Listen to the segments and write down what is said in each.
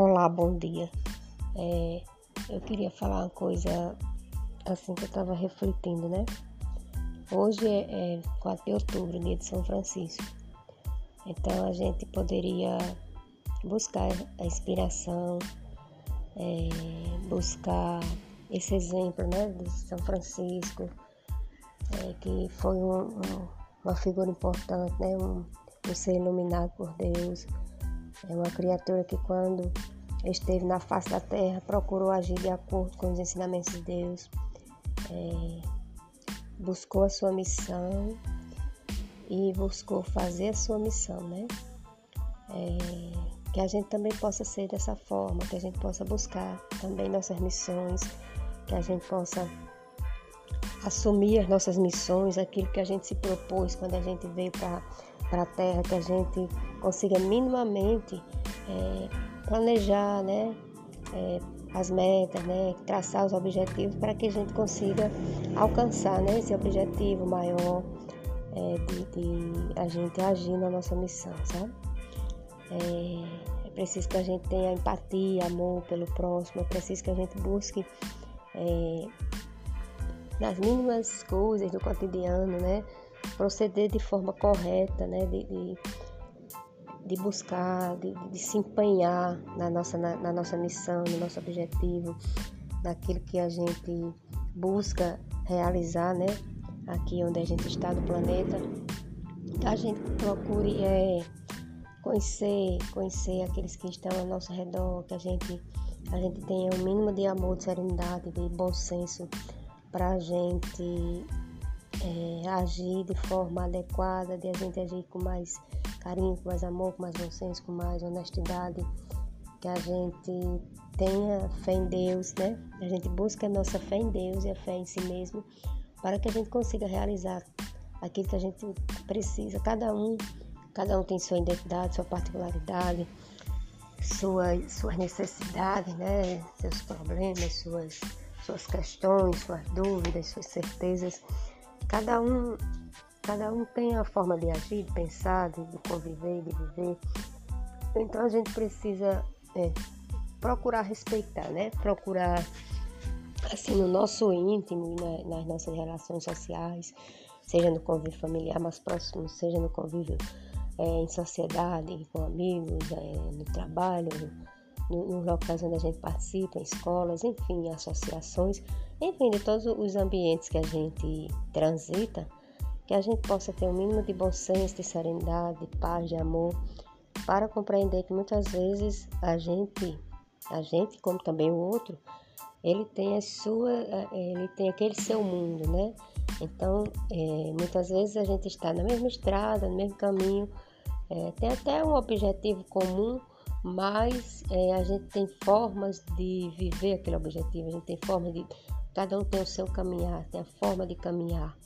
Olá, bom dia. É, eu queria falar uma coisa assim que eu estava refletindo, né? Hoje é, é 4 de outubro, dia de São Francisco. Então a gente poderia buscar a inspiração, é, buscar esse exemplo, né, de São Francisco, é, que foi um, um, uma figura importante, né, um, um ser iluminado por Deus é uma criatura que, quando esteve na face da terra, procurou agir de acordo com os ensinamentos de Deus, é, buscou a sua missão e buscou fazer a sua missão, né? É, que a gente também possa ser dessa forma, que a gente possa buscar também nossas missões, que a gente possa assumir as nossas missões, aquilo que a gente se propôs quando a gente veio para a Terra, que a gente consiga minimamente é, planejar né, é, as metas, né, traçar os objetivos para que a gente consiga alcançar né, esse objetivo maior é, de, de, a gente agir na nossa missão, sabe? É, é, preciso que a gente tenha empatia, amor pelo próximo, é preciso que a gente busque é, nas mínimas coisas do cotidiano, né? Proceder de forma correta, né? De, de, de buscar, de, de, se empenhar na nossa, na, na, nossa missão, no nosso objetivo, naquilo que a gente busca realizar, né? Aqui onde a gente está no planeta, a gente procure é, conhecer, conhecer aqueles que estão ao nosso redor, que a gente, a gente tenha um mínimo de amor, de serenidade, de bom senso para a gente é, agir de forma adequada, de a gente agir com mais carinho, com mais amor, com mais bom senso, com mais honestidade, que a gente tenha fé em Deus, né? A gente busca a nossa fé em Deus e a fé em si mesmo para que a gente consiga realizar aquilo que a gente precisa. Cada um, cada um tem sua identidade, sua particularidade, suas, suas necessidades, né? Seus problemas, suas, suas questões, suas dúvidas, suas certezas. Cada um, cada um tem a forma de agir, de pensar, de, de conviver, de viver. Então a gente precisa é, procurar respeitar, né? Procurar assim no nosso íntimo na, nas nossas relações sociais, seja no convívio familiar mais próximo, seja no convívio é, em sociedade, com amigos, é, no trabalho, nos locais onde a gente participa, em escolas, enfim, associações, enfim, de todos os ambientes que a gente transita, que a gente possa ter o um mínimo de bom senso, de serenidade, de paz, de amor, para compreender que muitas vezes a gente, a gente, como também o outro, ele tem a sua, ele tem aquele seu mundo, né? Então, é, muitas vezes a gente está na mesma estrada, no mesmo caminho, é, tem até um objetivo comum, mas é, a gente tem formas de viver aquele objetivo, a gente tem formas de. Cada um tem o seu caminhar, tem a forma de caminhar.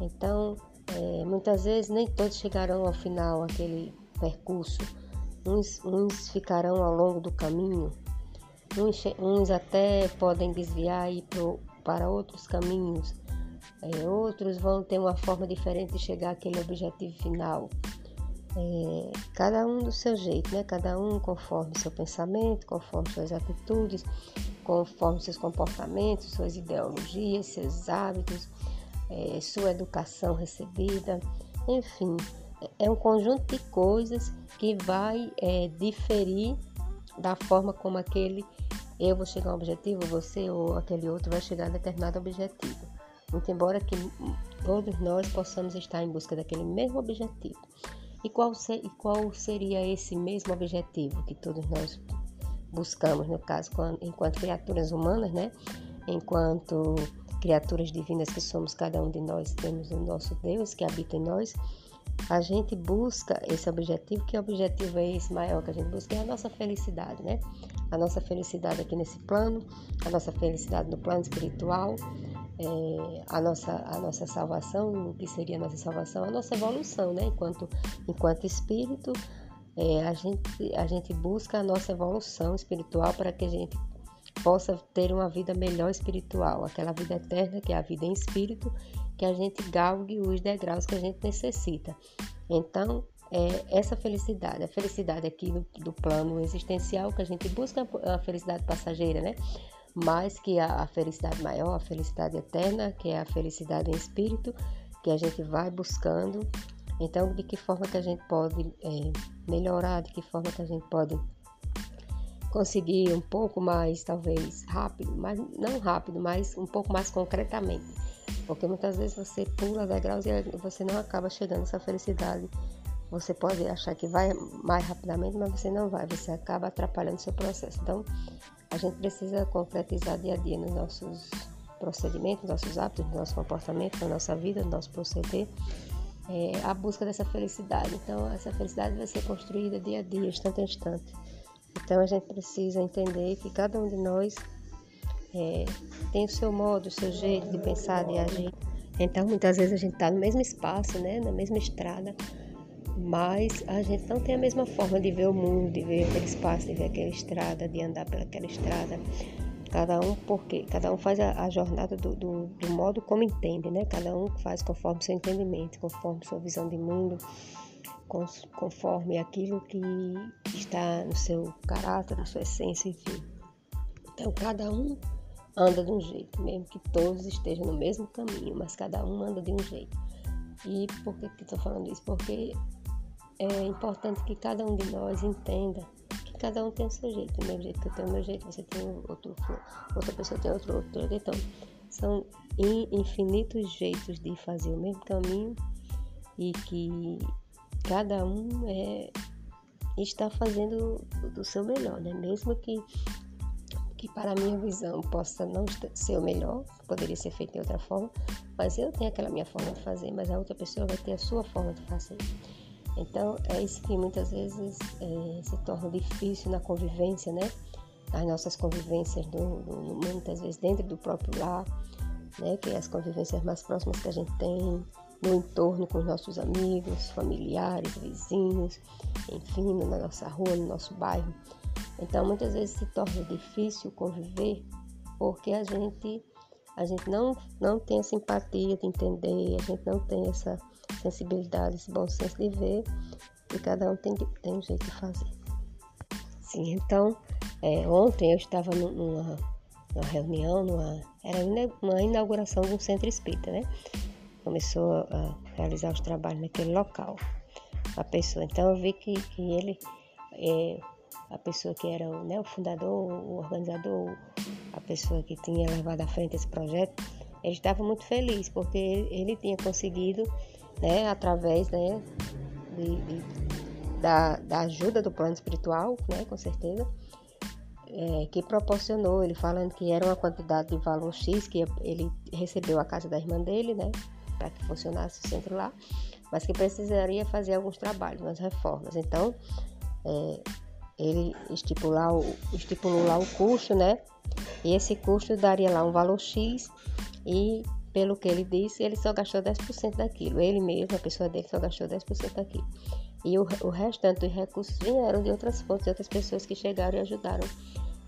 Então, é, muitas vezes nem todos chegarão ao final aquele percurso. Uns, uns ficarão ao longo do caminho, uns, uns até podem desviar e ir pro, para outros caminhos, é, outros vão ter uma forma diferente de chegar àquele objetivo final. É, cada um do seu jeito, né? Cada um conforme seu pensamento, conforme suas atitudes, conforme seus comportamentos, suas ideologias, seus hábitos, é, sua educação recebida, enfim, é um conjunto de coisas que vai é, diferir da forma como aquele eu vou chegar a um objetivo, você ou aquele outro vai chegar a determinado objetivo. Muito embora que todos nós possamos estar em busca daquele mesmo objetivo. E qual, ser, e qual seria esse mesmo objetivo que todos nós buscamos, no caso, enquanto criaturas humanas, né? Enquanto criaturas divinas que somos, cada um de nós temos o nosso Deus que habita em nós. A gente busca esse objetivo, que objetivo é esse maior que a gente busca? É a nossa felicidade, né? A nossa felicidade aqui nesse plano, a nossa felicidade no plano espiritual, é, a, nossa, a nossa salvação, o que seria a nossa salvação, a nossa evolução, né? Enquanto, enquanto espírito, é, a, gente, a gente busca a nossa evolução espiritual para que a gente possa ter uma vida melhor espiritual, aquela vida eterna que é a vida em espírito, que a gente galgue os degraus que a gente necessita. Então, é essa felicidade, a felicidade aqui do, do plano existencial que a gente busca a felicidade passageira, né? Mais que a, a felicidade maior, a felicidade eterna, que é a felicidade em espírito, que a gente vai buscando. Então, de que forma que a gente pode é, melhorar, de que forma que a gente pode conseguir um pouco mais, talvez rápido, mas não rápido, mas um pouco mais concretamente. Porque muitas vezes você pula degraus e você não acaba chegando a essa felicidade. Você pode achar que vai mais rapidamente, mas você não vai, você acaba atrapalhando o seu processo. Então, a gente precisa concretizar dia a dia nos nossos procedimentos, nos nossos hábitos, no nosso comportamento, na nossa vida, no nosso proceder, é, a busca dessa felicidade. Então, essa felicidade vai ser construída dia a dia, instante a instante. Então a gente precisa entender que cada um de nós é, tem o seu modo, o seu jeito de pensar, de agir. Então muitas vezes a gente está no mesmo espaço, né, na mesma estrada, mas a gente não tem a mesma forma de ver o mundo, de ver aquele espaço, de ver aquela estrada, de andar pelaquela estrada. Cada um porque cada um faz a, a jornada do, do, do, modo como entende, né? Cada um faz conforme seu entendimento, conforme sua visão de mundo conforme aquilo que está no seu caráter, na sua essência, enfim. Então, cada um anda de um jeito, mesmo que todos estejam no mesmo caminho, mas cada um anda de um jeito. E por que estou falando isso? Porque é importante que cada um de nós entenda que cada um tem o seu jeito, do mesmo jeito que eu tenho o meu jeito, você tem outro, outra pessoa tem outro, outro. Então, são infinitos jeitos de fazer o mesmo caminho e que cada um é, está fazendo do seu melhor, né? Mesmo que, que para a minha visão possa não ser o melhor, poderia ser feito de outra forma, mas eu tenho aquela minha forma de fazer, mas a outra pessoa vai ter a sua forma de fazer. Então é isso que muitas vezes é, se torna difícil na convivência, né? As nossas convivências, do, do, muitas vezes dentro do próprio lar, né? Que é as convivências mais próximas que a gente tem, no entorno com os nossos amigos, familiares, vizinhos, enfim, na nossa rua, no nosso bairro. Então, muitas vezes se torna difícil conviver porque a gente a gente não não tem a simpatia de entender, a gente não tem essa sensibilidade, esse bom senso de ver e cada um tem, tem um jeito de fazer. Sim, então, é, ontem eu estava numa, numa reunião, numa, era uma inauguração de um centro espírita, né? começou a realizar os trabalhos naquele local. A pessoa, então eu vi que, que ele, é, a pessoa que era né, o fundador, o organizador, a pessoa que tinha levado à frente esse projeto, ele estava muito feliz porque ele, ele tinha conseguido, né, através né, de, de, da, da ajuda do plano espiritual, né, com certeza, é, que proporcionou, ele falando que era uma quantidade de valor X que ele recebeu a casa da irmã dele, né? para que funcionasse o centro lá, mas que precisaria fazer alguns trabalhos, umas reformas. Então, é, ele estipular o, estipulou lá o custo, né? E esse custo daria lá um valor X e, pelo que ele disse, ele só gastou 10% daquilo. Ele mesmo, a pessoa dele, só gastou 10% daquilo. E o, o restante dos recursos vieram de outras fontes, de outras pessoas que chegaram e ajudaram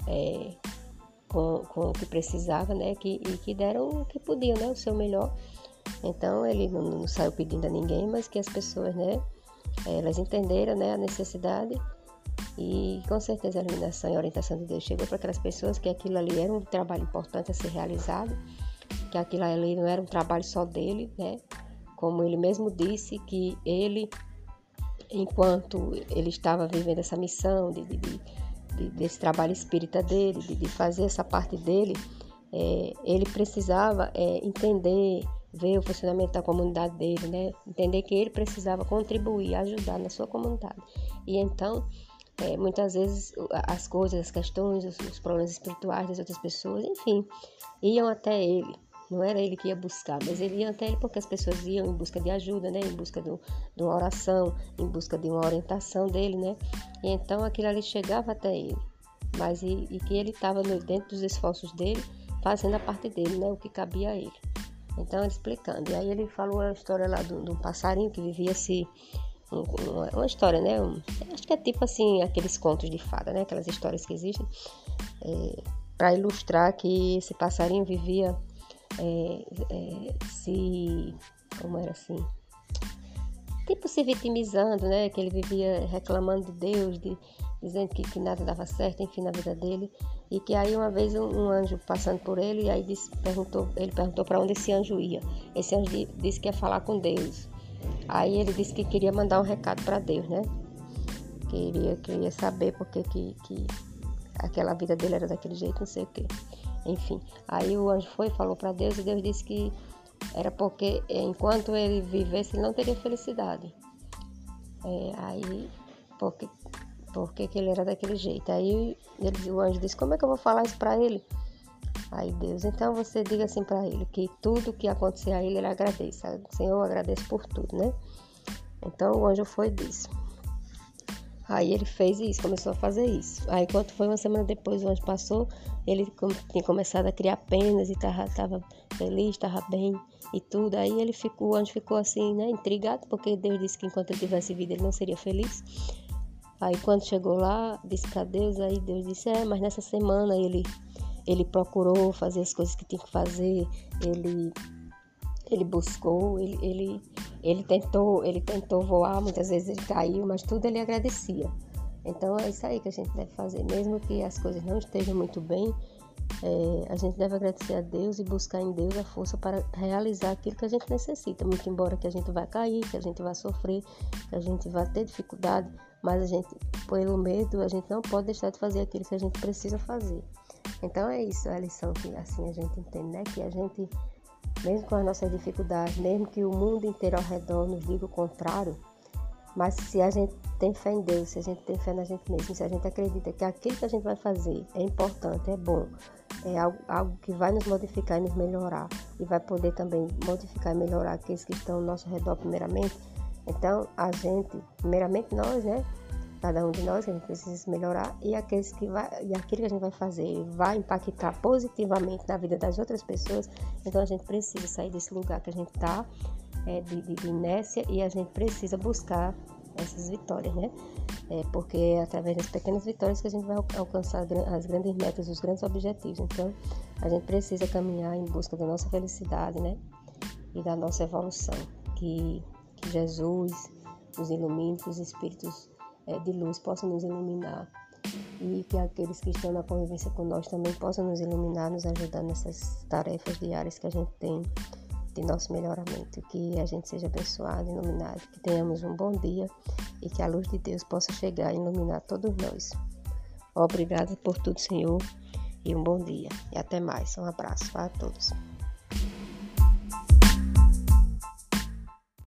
é, com, com o que precisava, né? Que, e que deram o que podiam, né? O seu melhor então ele não, não, saiu pedindo a ninguém, mas que as pessoas, né, elas entenderam, né, a necessidade e com certeza a iluminação e a orientação de Deus chegou para aquelas pessoas que aquilo ali era um trabalho importante a ser realizado, que aquilo ali não era um trabalho só dele, né? Como ele mesmo disse que ele, enquanto ele estava vivendo essa missão de, de, de, desse trabalho espírita dele, de, fazer essa parte dele, é, ele precisava é, entender ver o funcionamento da comunidade dele, né? Entender que ele precisava contribuir, ajudar na sua comunidade. E então, é, muitas vezes as coisas, as questões, os, os, problemas espirituais das outras pessoas, enfim, iam até ele. Não era ele que ia buscar, mas ele ia até porque as pessoas iam em busca de ajuda, né? Em busca do, de uma oração, em busca de uma orientação dele, né? E então aquilo ali chegava até ele. Mas e, e que ele estava dentro dos esforços dele, fazendo a parte dele, né? O que cabia a ele. Então, ele explicando. E aí ele falou a história lá de um passarinho que vivia se. Uma, uma, história, né? Acho que é tipo assim, aqueles contos de fada, né? Aquelas histórias que existem. É, para ilustrar que esse passarinho vivia é, é, se. Como era assim? tipo se vitimizando, né? Que ele vivia reclamando de Deus, de, dizendo que, que nada dava certo, enfim, na vida dele. E que aí uma vez um, um anjo passando por ele, e aí disse, perguntou, ele perguntou para onde esse anjo ia. Esse anjo disse que ia falar com Deus. Aí ele disse que queria mandar um recado para Deus, né? Queria, queria saber porque que, que aquela vida dele era daquele jeito, não sei o quê. Enfim, aí o anjo foi, falou para Deus e Deus disse que era porque enquanto ele vivesse ele não teria felicidade. É, aí, porque, porque que ele era daquele jeito. Aí ele, o anjo disse, como é que eu vou falar isso para ele? Aí Deus, então você diga assim para ele, que tudo que acontecer a ele, ele agradeça. Senhor, eu agradeço por tudo, né? Então o anjo foi e disse. Aí ele fez isso, começou a fazer isso. Aí quando foi uma semana depois, o anjo passou, ele tinha começado a criar penas e tava, tava feliz, estava bem e tudo. Aí ele ficou, o anjo ficou assim, né, intrigado, porque Deus disse que enquanto ele tivesse vida ele não seria feliz. Aí quando chegou lá, disse para Deus, aí Deus disse, é, mas nessa semana ele, ele procurou fazer as coisas que tinha que fazer, ele, ele buscou, ele, ele ele tentou, ele tentou voar, muitas vezes ele caiu, mas tudo ele agradecia. Então é isso aí que a gente deve fazer, mesmo que as coisas não estejam muito bem, é, a gente deve agradecer a Deus e buscar em Deus a força para realizar aquilo que a gente necessita. Muito embora que a gente vai cair, que a gente vai sofrer, que a gente vai ter dificuldade, mas a gente, pelo medo, a gente não pode deixar de fazer aquilo que a gente precisa fazer. Então é isso, a lição que assim a gente entende, né? Que a gente mesmo com as nossas dificuldades, mesmo que o mundo inteiro ao redor nos diga o contrário, mas se a gente tem fé em Deus, se a gente tem fé na gente mesmo, se a gente acredita que aquilo que a gente vai fazer é importante, é bom, é algo, algo que vai nos modificar e nos melhorar, e vai poder também modificar e melhorar aqueles que estão ao nosso redor, primeiramente, então a gente, primeiramente nós, né? Cada um de nós, a gente precisa melhorar e aqueles que vai, e aquilo que a gente vai fazer vai impactar positivamente na vida das outras pessoas, então a gente precisa sair desse lugar que a gente está, é, de, de, inércia, e a gente precisa buscar essas vitórias, né? É, porque é através das pequenas vitórias que a gente vai alcançar as grandes metas, os grandes objetivos. Então, a gente precisa caminhar em busca da nossa felicidade, né? E da nossa evolução. Que, que Jesus nos ilumine, que os Espíritos de luz possa nos iluminar e que aqueles que estão na convivência conosco também possam nos iluminar, nos ajudar nessas tarefas diárias que a gente tem de nosso melhoramento. Que a gente seja abençoado, iluminado, que tenhamos um bom dia e que a luz de Deus possa chegar e iluminar todos nós. Obrigada por tudo, Senhor, e um bom dia. E até mais. Um abraço para todos.